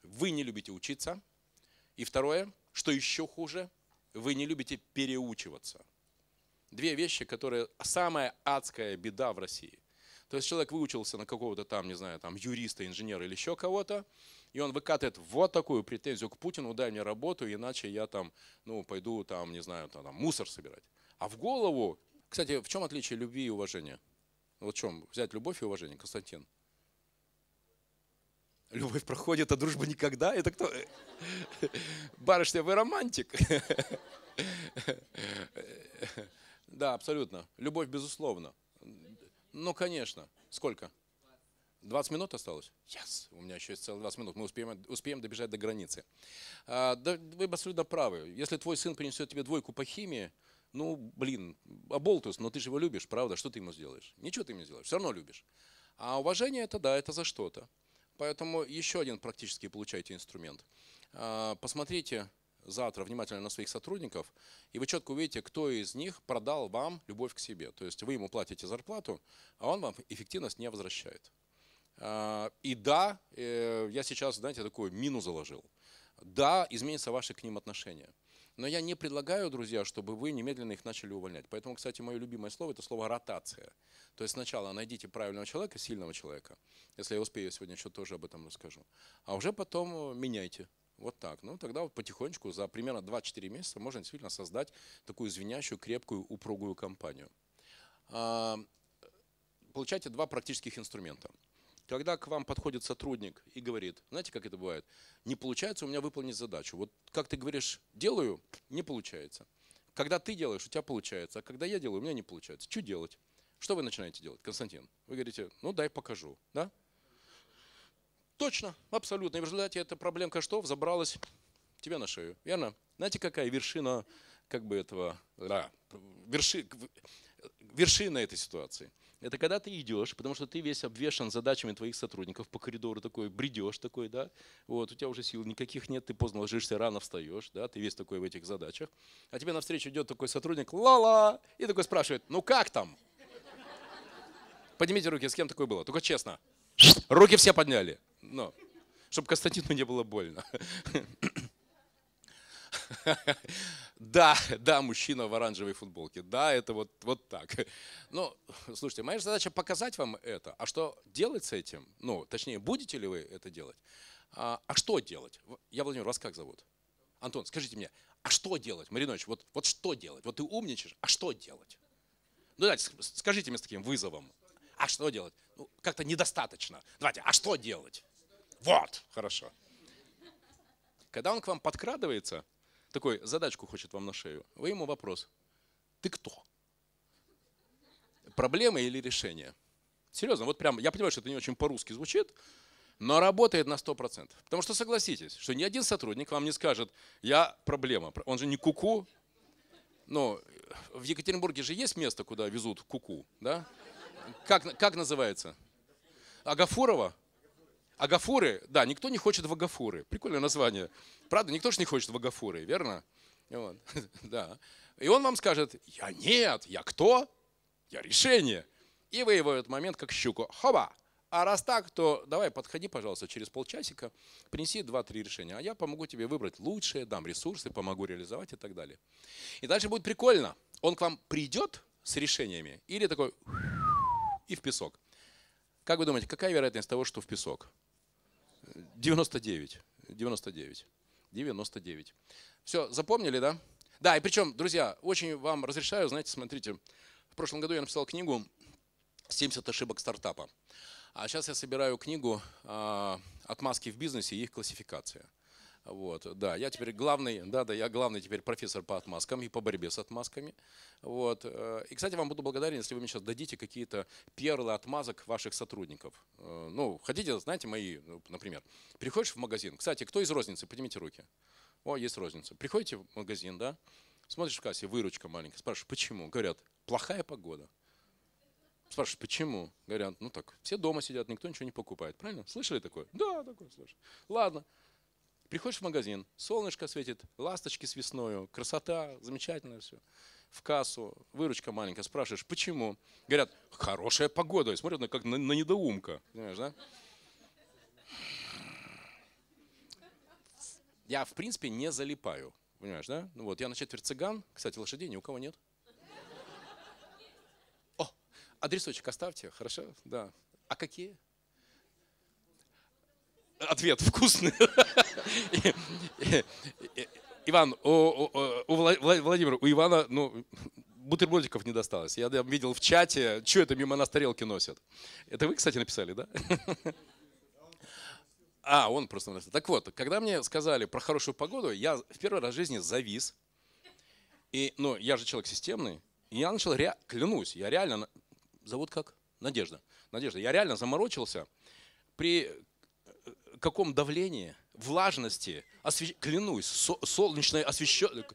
Вы не любите учиться. И второе, что еще хуже, вы не любите переучиваться. Две вещи, которые самая адская беда в России. То есть человек выучился на какого-то там, не знаю, там юриста, инженера или еще кого-то, и он выкатывает вот такую претензию к Путину, дай мне работу, иначе я там, ну, пойду там, не знаю, там, там мусор собирать. А в голову, кстати, в чем отличие любви и уважения? Вот в чем? Взять любовь и уважение, Константин. Любовь проходит, а дружба никогда? Это кто? Барышня, вы романтик? Да, абсолютно. Любовь, безусловно. Ну, конечно. Сколько? 20 минут осталось? Yes, у меня еще есть целых 20 минут. Мы успеем, успеем добежать до границы. А, да, вы абсолютно правы. Если твой сын принесет тебе двойку по химии, ну, блин, оболтус, но ты же его любишь, правда? Что ты ему сделаешь? Ничего ты ему не сделаешь, все равно любишь. А уважение это да, это за что-то. Поэтому еще один практически получайте инструмент. А, посмотрите завтра внимательно на своих сотрудников, и вы четко увидите, кто из них продал вам любовь к себе. То есть вы ему платите зарплату, а он вам эффективность не возвращает. А, и да, э, я сейчас, знаете, такой мину заложил. Да, изменятся ваши к ним отношения. Но я не предлагаю, друзья, чтобы вы немедленно их начали увольнять. Поэтому, кстати, мое любимое слово – это слово «ротация». То есть сначала найдите правильного человека, сильного человека. Если я успею, я сегодня еще тоже об этом расскажу. А уже потом э, меняйте. Вот так. Ну, тогда вот потихонечку за примерно 2-4 месяца можно действительно создать такую звенящую, крепкую, упругую компанию. А, получайте два практических инструмента. Когда к вам подходит сотрудник и говорит, знаете, как это бывает, не получается у меня выполнить задачу. Вот как ты говоришь, делаю, не получается. Когда ты делаешь, у тебя получается, а когда я делаю, у меня не получается. Что делать? Что вы начинаете делать, Константин? Вы говорите, ну дай покажу, да? Точно, абсолютно. И в результате эта проблемка что? Забралась тебе на шею, верно? Знаете, какая вершина как бы этого, да, верши, вершина этой ситуации? Это когда ты идешь, потому что ты весь обвешен задачами твоих сотрудников по коридору такой, бредешь такой, да, вот, у тебя уже сил никаких нет, ты поздно ложишься, рано встаешь, да, ты весь такой в этих задачах. А тебе навстречу идет такой сотрудник, ла-ла, и такой спрашивает, ну как там? Поднимите руки, с кем такое было? Только честно. Руки все подняли. Но, чтобы Константину не было больно. Да, [laughs] да, мужчина в оранжевой футболке. Да, это вот, вот так. [laughs] Ну, слушайте, моя задача показать вам это. А что делать с этим? Ну, точнее, будете ли вы это делать? А, а что делать? Я, Владимир, вас как зовут? Антон, скажите мне, а что делать? Маринович, вот, вот что делать? Вот ты умничаешь, а что делать? Ну, давайте, скажите мне с таким вызовом. А что делать? Ну, как-то недостаточно. Давайте, а что делать? Вот, хорошо. Когда он к вам подкрадывается, такой задачку хочет вам на шею, вы ему вопрос. Ты кто? Проблема или решение? Серьезно, вот прям, я понимаю, что это не очень по-русски звучит, но работает на 100%. Потому что согласитесь, что ни один сотрудник вам не скажет, я проблема. Он же не куку. -ку. Но в Екатеринбурге же есть место, куда везут куку, -ку, да? Как, как называется? Агафурова? Агафуры, да, никто не хочет в Агафуры. Прикольное название. Правда, никто же не хочет в Агафуры, верно? Вот. [laughs] Да. И он вам скажет, я нет, я кто? Я решение. И вы его в этот момент как щуку. Хоба! А раз так, то давай подходи, пожалуйста, через полчасика, принеси 2-3 решения, а я помогу тебе выбрать лучшее, дам ресурсы, помогу реализовать и так далее. И дальше будет прикольно. Он к вам придет с решениями. Или такой и в песок. Как вы думаете, какая вероятность того, что в песок? 99. 99. 99. Все, запомнили, да? Да, и причем, друзья, очень вам разрешаю, знаете, смотрите, в прошлом году я написал книгу «70 ошибок стартапа». А сейчас я собираю книгу а, «Отмазки в бизнесе и их классификация». Вот, да, я теперь главный, да, да, я главный теперь профессор по отмазкам и по борьбе с отмазками. Вот. Э, и, кстати, вам буду благодарен, если вы мне сейчас дадите какие-то перлы отмазок ваших сотрудников. Э, ну, хотите, знаете, мои, ну, например, приходишь в магазин. Кстати, кто из розницы? Поднимите руки. О, есть розница. Приходите в магазин, да, смотришь в кассе, выручка маленькая, спрашиваешь, почему? Говорят, плохая погода. Спрашиваешь, почему? Говорят, ну так, все дома сидят, никто ничего не покупает. Правильно? Слышали такое? Да, такое слышал. Ладно. Приходишь в магазин, солнышко светит, ласточки с весною, красота, замечательно все. В кассу, выручка маленькая, спрашиваешь, почему? Говорят, хорошая погода. И смотрят на, как на, на недоумка. Понимаешь, да? Я, в принципе, не залипаю. Понимаешь, да? Ну вот, я на четверть цыган. Кстати, лошадей ни у кого нет. О, адресочек оставьте, хорошо? Да. А какие? Ответ вкусный. [laughs] Иван, у, у, у Владимира, у Ивана, ну, бутербродиков не досталось. Я видел в чате, что это мимо нас тарелки носят. Это вы, кстати, написали, да? [laughs] А, он просто написал. Так вот, когда мне сказали про хорошую погоду, я в первый раз в жизни завис. И, ну, я же человек системный. И я начал, ре... клянусь, я реально, зовут как? Надежда. Надежда. Я реально заморочился при каком давлении, влажности, освещ... клянусь, со... солнечное освещение.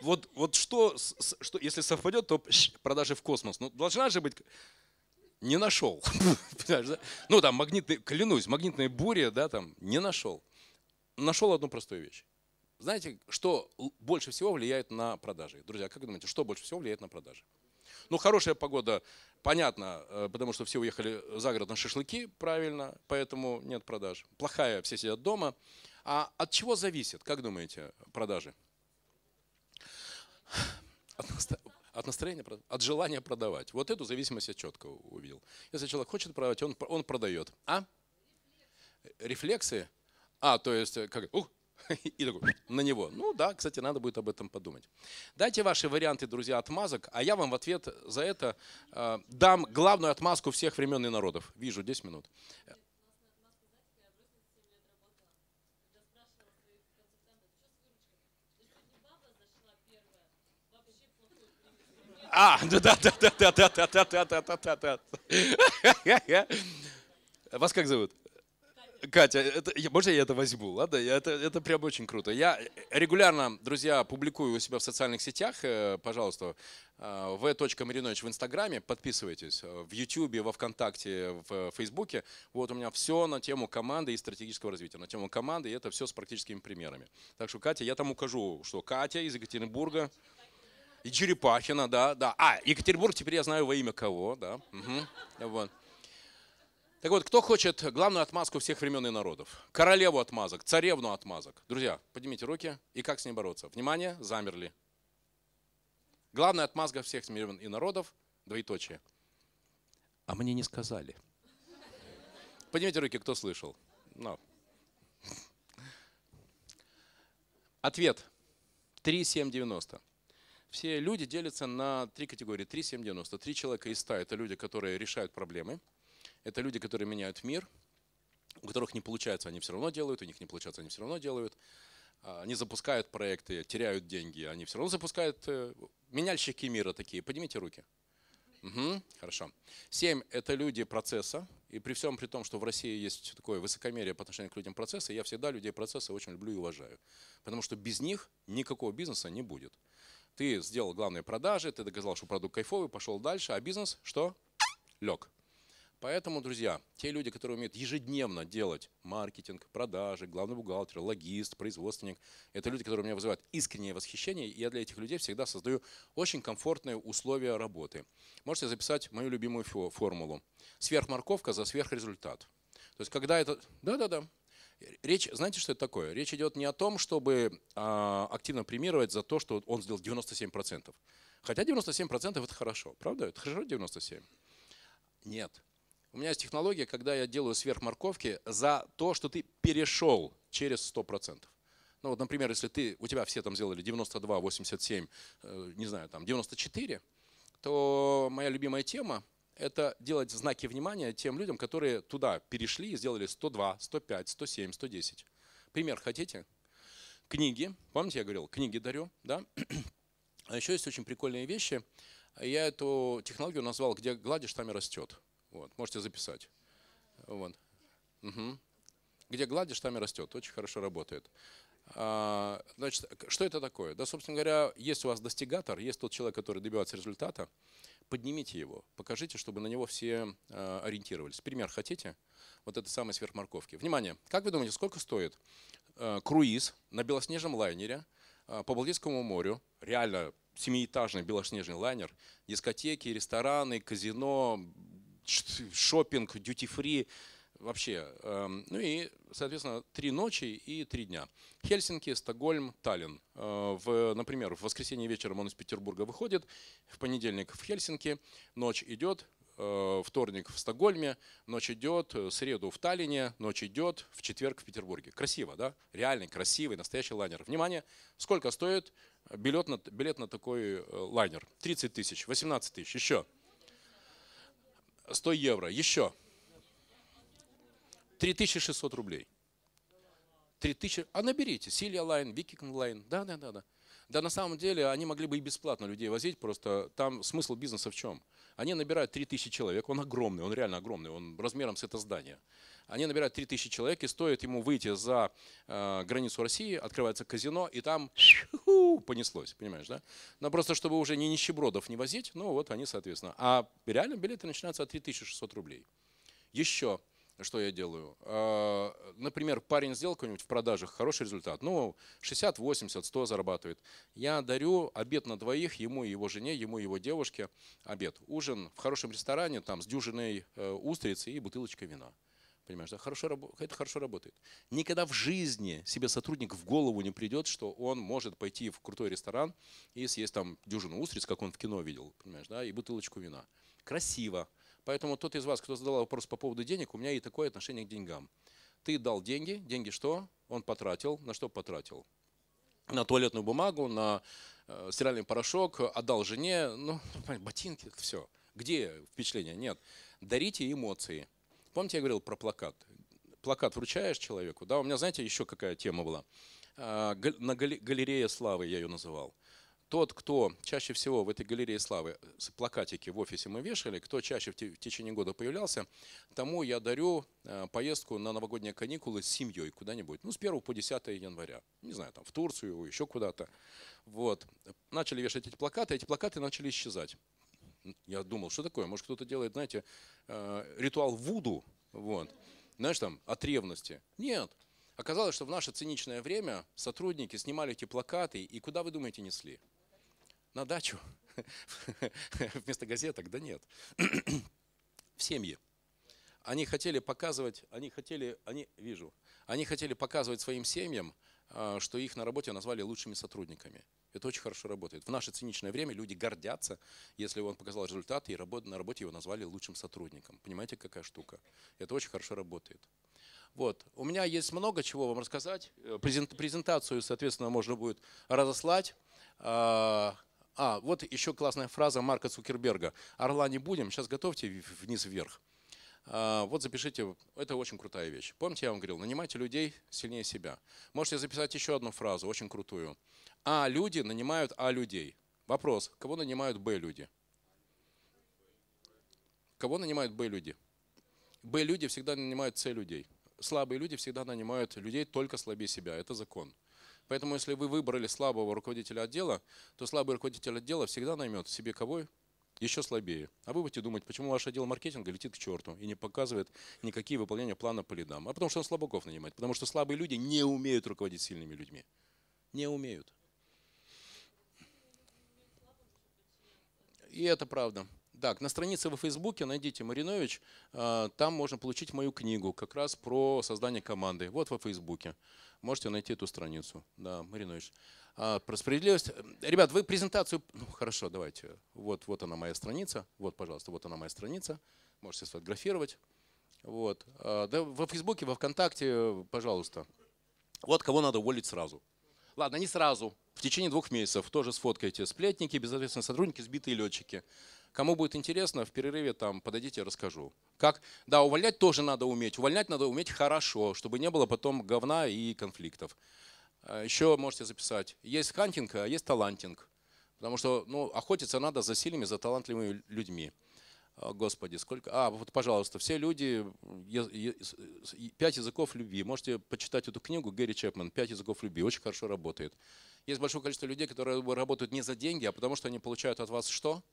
Вот, вот что, что, если совпадет, то продажи в космос. Ну, должна же быть... Не нашел. [laughs] ну, там, магнитный, клянусь, магнитная буря, да, там, не нашел. Нашел одну простую вещь. Знаете, что больше всего влияет на продажи? Друзья, как вы думаете, что больше всего влияет на продажи? Ну, хорошая погода, понятно, э, потому что все уехали за город на шашлыки, правильно, поэтому нет продаж. Плохая, все сидят дома. А от чего зависит, как думаете, продажи? От настроения, от желания продавать. Вот эту зависимость я четко увидел. Если человек хочет продавать, он, он продает. А? Рефлексы? А, то есть, э, как, ух, [laughs] и такой на него. Ну да, кстати, надо будет об этом подумать. Дайте ваши варианты, друзья, отмазок, а я вам в ответ за это э, дам главную отмазку всех времен и народов. Вижу, 10 минут. А, да, да, да, да, да, да, да, да, да, да, да, да. Вас как зовут? Катя, это, можно я это возьму? Ладно, это, это прям очень круто. Я регулярно, друзья, публикую у себя в социальных сетях, э, пожалуйста, э, v.marinovich в Инстаграме, подписывайтесь, э, в Ютубе, во Вконтакте, в Фейсбуке. Вот у меня все на тему команды и стратегического развития, на тему команды, и это все с практическими примерами. Так что, Катя, я там укажу, что Катя из Екатеринбурга, и Черепахина, да, да. А, Екатеринбург теперь я знаю во имя кого, да. Угу. Вот. Так вот, кто хочет главную отмазку всех времен и народов? Королеву отмазок, царевну отмазок. Друзья, поднимите руки. И как с ней бороться? Внимание, замерли. Главная отмазка всех времен и народов, двоеточие. А мне не сказали. Поднимите руки, кто слышал. No. Ответ. 3,790. Все люди делятся на три категории. 3,790. Три человека из 100 – это люди, которые решают проблемы – это люди, которые меняют мир, у которых не получается, они все равно делают, у них не получается, они все равно делают. А, они запускают проекты, теряют деньги, они все равно запускают. Э, меняльщики мира такие. Поднимите руки. Угу, хорошо. Семь – это люди процесса. И при всем при том, что в России есть такое высокомерие по отношению к людям процесса, я всегда людей процесса очень люблю и уважаю. Потому что без них никакого бизнеса не будет. Ты сделал главные продажи, ты доказал, что продукт кайфовый, пошел дальше, а бизнес что? Лег. Поэтому, друзья, те люди, которые умеют ежедневно делать маркетинг, продажи, главный бухгалтер, логист, производственник, это люди, которые меня вызывают искреннее восхищение, и я для этих людей всегда создаю очень комфортные условия работы. Можете записать мою любимую формулу. Сверхморковка за сверхрезультат. То есть, когда это... Да-да-да. Речь, знаете, что это такое? Речь идет не о том, чтобы а, активно премировать за то, что он сделал 97%. Хотя 97% это хорошо, правда? Это хорошо 97%? Нет. У меня есть технология, когда я делаю сверхморковки за то, что ты перешел через 100%. Ну вот, например, если ты, у тебя все там сделали 92, 87, э, не знаю, там 94, то моя любимая тема – это делать знаки внимания тем людям, которые туда перешли и сделали 102, 105, 107, 110. Пример хотите? Книги. Помните, я говорил, книги дарю, да? [clears throat] А еще есть очень прикольные вещи. Я эту технологию назвал «Где гладишь, там и растет». Вот, можете записать. Вот. Угу. Где гладишь, там и растет. Очень хорошо работает. А, значит, что это такое? Да, собственно говоря, есть у вас достигатор, есть тот человек, который добивается результата, поднимите его, покажите, чтобы на него все а, ориентировались. Пример хотите? Вот это самые сверхморковки. Внимание, как вы думаете, сколько стоит а, круиз на белоснежном лайнере по Балтийскому морю, реально семиэтажный белоснежный лайнер, дискотеки, рестораны, казино, шопинг, дьюти-фри, вообще. Эм, ну и, соответственно, три ночи и три дня. Хельсинки, Стокгольм, Таллин. Э, в, например, в воскресенье вечером он из Петербурга выходит, в понедельник в Хельсинки, ночь идет, э, вторник в Стокгольме, ночь идет, э, среду в Таллине, ночь идет, в четверг в Петербурге. Красиво, да? Реальный, красивый, настоящий лайнер. Внимание, сколько стоит билет на, билет на такой лайнер? 30 тысяч, 18 тысяч, еще. 100 евро, еще. 3600 рублей. 3000, а наберите, Silja Line, Viking Line, да, да, да, да. Да, на самом деле они могли бы и бесплатно людей возить, просто там смысл бизнеса в чем? Они набирают 3000 человек, он огромный, он реально огромный, он размером с это здание. Они набирают 3000 человек, и стоит ему выйти за э, границу России, открывается казино, и там понеслось, понимаешь, да? Но просто чтобы уже не нищебродов не возить, ну вот они, соответственно. А реально билеты начинаются от 3600 рублей. Еще что я делаю? А, например, парень сделал какой-нибудь в продажах хороший результат, ну, 60, 80, 100 зарабатывает. Я дарю обед на двоих, ему и его жене, ему и его девушке обед. Ужин в хорошем ресторане, там, с дюжиной э, устриц и бутылочкой вина. Понимаешь, да? хорошо, это хорошо работает. Никогда в жизни себе сотрудник в голову не придет, что он может пойти в крутой ресторан и съесть там дюжину устриц, как он в кино видел, понимаешь, да, и бутылочку вина. Красиво. Поэтому тот из вас, кто задал вопрос по поводу денег, у меня и такое отношение к деньгам. Ты дал деньги, деньги что? Он потратил. На что потратил? На туалетную бумагу, на э, стиральный порошок, отдал жене, ну, [laughs] ботинки, все. Где впечатление? Нет. Дарите эмоции. Помните, я говорил про плакат? Плакат вручаешь человеку, да? У меня, знаете, еще какая тема была? А, на галерее славы я ее называл тот, кто чаще всего в этой галерее славы, плакатики в офисе мы вешали, кто чаще в течение года появлялся, тому я дарю э, поездку на новогодние каникулы с семьей куда-нибудь, ну, с 1 по 10 января, не знаю, там, в Турцию, еще куда-то. Вот. Начали вешать эти плакаты, эти плакаты начали исчезать. Я думал, что такое, может кто-то делает, знаете, э, ритуал Вуду, вот, знаешь, там, от ревности. Нет, Оказалось, что в наше циничное время сотрудники снимали эти плакаты и куда, вы думаете, несли? На дачу. [laughs] Вместо газеток? Да нет. [clears throat] В семьи. Они хотели показывать, они хотели, они, вижу, они хотели показывать своим семьям, а, что их на работе назвали лучшими сотрудниками. Это очень хорошо работает. В наше циничное время люди гордятся, если он показал результаты, и на работе его назвали лучшим сотрудником. Понимаете, какая штука? Это очень хорошо работает. Вот. У меня есть много чего вам рассказать. Э, презентацию, соответственно, можно будет разослать. А, а, вот еще классная фраза Марка Цукерберга. Орла не будем, сейчас готовьте вниз вверх. А, вот запишите, это очень крутая вещь. Помните, я вам говорил, нанимайте людей сильнее себя. Можете записать еще одну фразу, очень крутую. А люди нанимают А людей. Вопрос, кого нанимают Б люди? Кого нанимают Б люди? Б люди всегда нанимают С людей. Слабые люди всегда нанимают людей только слабее себя. Это закон. Поэтому, если вы выбрали слабого руководителя отдела, то слабый руководитель отдела всегда наймет себе кого еще слабее. А вы будете думать, почему ваш отдел маркетинга летит к черту и не показывает никакие выполнения плана по лидам. А потому что он слабаков нанимает. Потому что слабые люди не умеют руководить сильными людьми. Не умеют. И это правда. Так, на странице во Фейсбуке найдите Маринович, а, там можно получить мою книгу как раз про создание команды. Вот во Фейсбуке. Можете найти эту страницу. Да, Маринович. А, про справедливость. Ребят, вы презентацию... Ну, хорошо, давайте. Вот, вот она моя страница. Вот, пожалуйста, вот она моя страница. Можете сфотографировать. Вот. А, да, во Фейсбуке, во Вконтакте, пожалуйста. Вот кого надо уволить сразу. Ладно, не сразу. В течение двух месяцев тоже сфоткайте. Сплетники, безответственные сотрудники, сбитые летчики. Кому будет интересно, в перерыве там подойдите, расскажу. Как? Да, увольнять тоже надо уметь. Увольнять надо уметь хорошо, чтобы не было потом говна и конфликтов. А, Еще можете записать. Есть hunting, а есть талантинг. Потому что ну, охотиться надо за сильными, за талантливыми людьми. А, Господи, сколько... А, вот, пожалуйста, все люди, пять языков любви. Можете почитать эту книгу Гэри Чепман «Пять языков любви». Очень хорошо работает. Есть большое количество людей, которые работают не за деньги, а потому что они получают от вас что?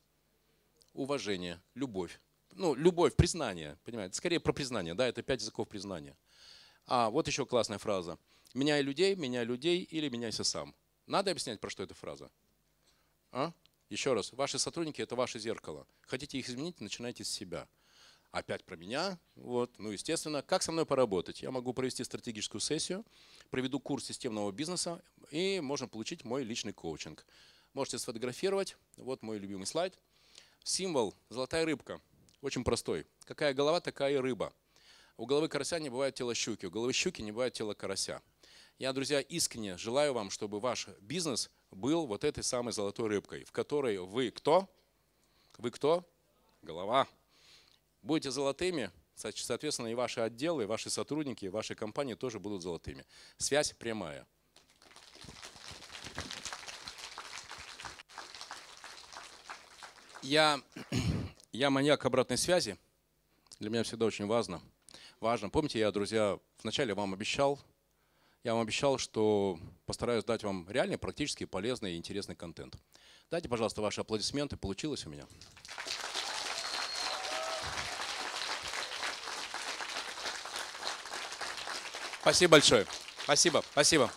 Уважение, любовь. Ну, любовь, признание, понимаете? Скорее про признание, да, это пять языков признания. А, вот еще классная фраза. Меняй людей, меняй людей или меняйся сам. Надо объяснять, про что эта фраза? А? Еще раз, ваши сотрудники – это ваше зеркало. Хотите их изменить, начинайте с себя. Опять про меня. Вот. Ну, естественно, как со мной поработать? Я могу провести стратегическую сессию, проведу курс системного бизнеса, и можно получить мой личный коучинг. Можете сфотографировать. Вот мой любимый слайд. Символ – золотая рыбка. Очень простой. Какая голова, такая и рыба. У головы карася не бывает тела щуки, у головы щуки не бывает тела карася. Я, друзья, искренне желаю вам, чтобы ваш бизнес был вот этой самой золотой рыбкой, в которой вы кто? Вы кто? Голова. Будете золотыми, со- соответственно, и ваши отделы, и ваши сотрудники, и ваши компании тоже будут золотыми. Связь прямая. Я, [clears throat] я маньяк обратной связи. Для меня всегда очень важно. Важно. Помните, я, друзья, вначале вам обещал, я вам обещал, что постараюсь дать вам реальный, практически полезный и интересный контент. Дайте, пожалуйста, ваши аплодисменты. Получилось у меня? Спасибо большое. Спасибо, спасибо.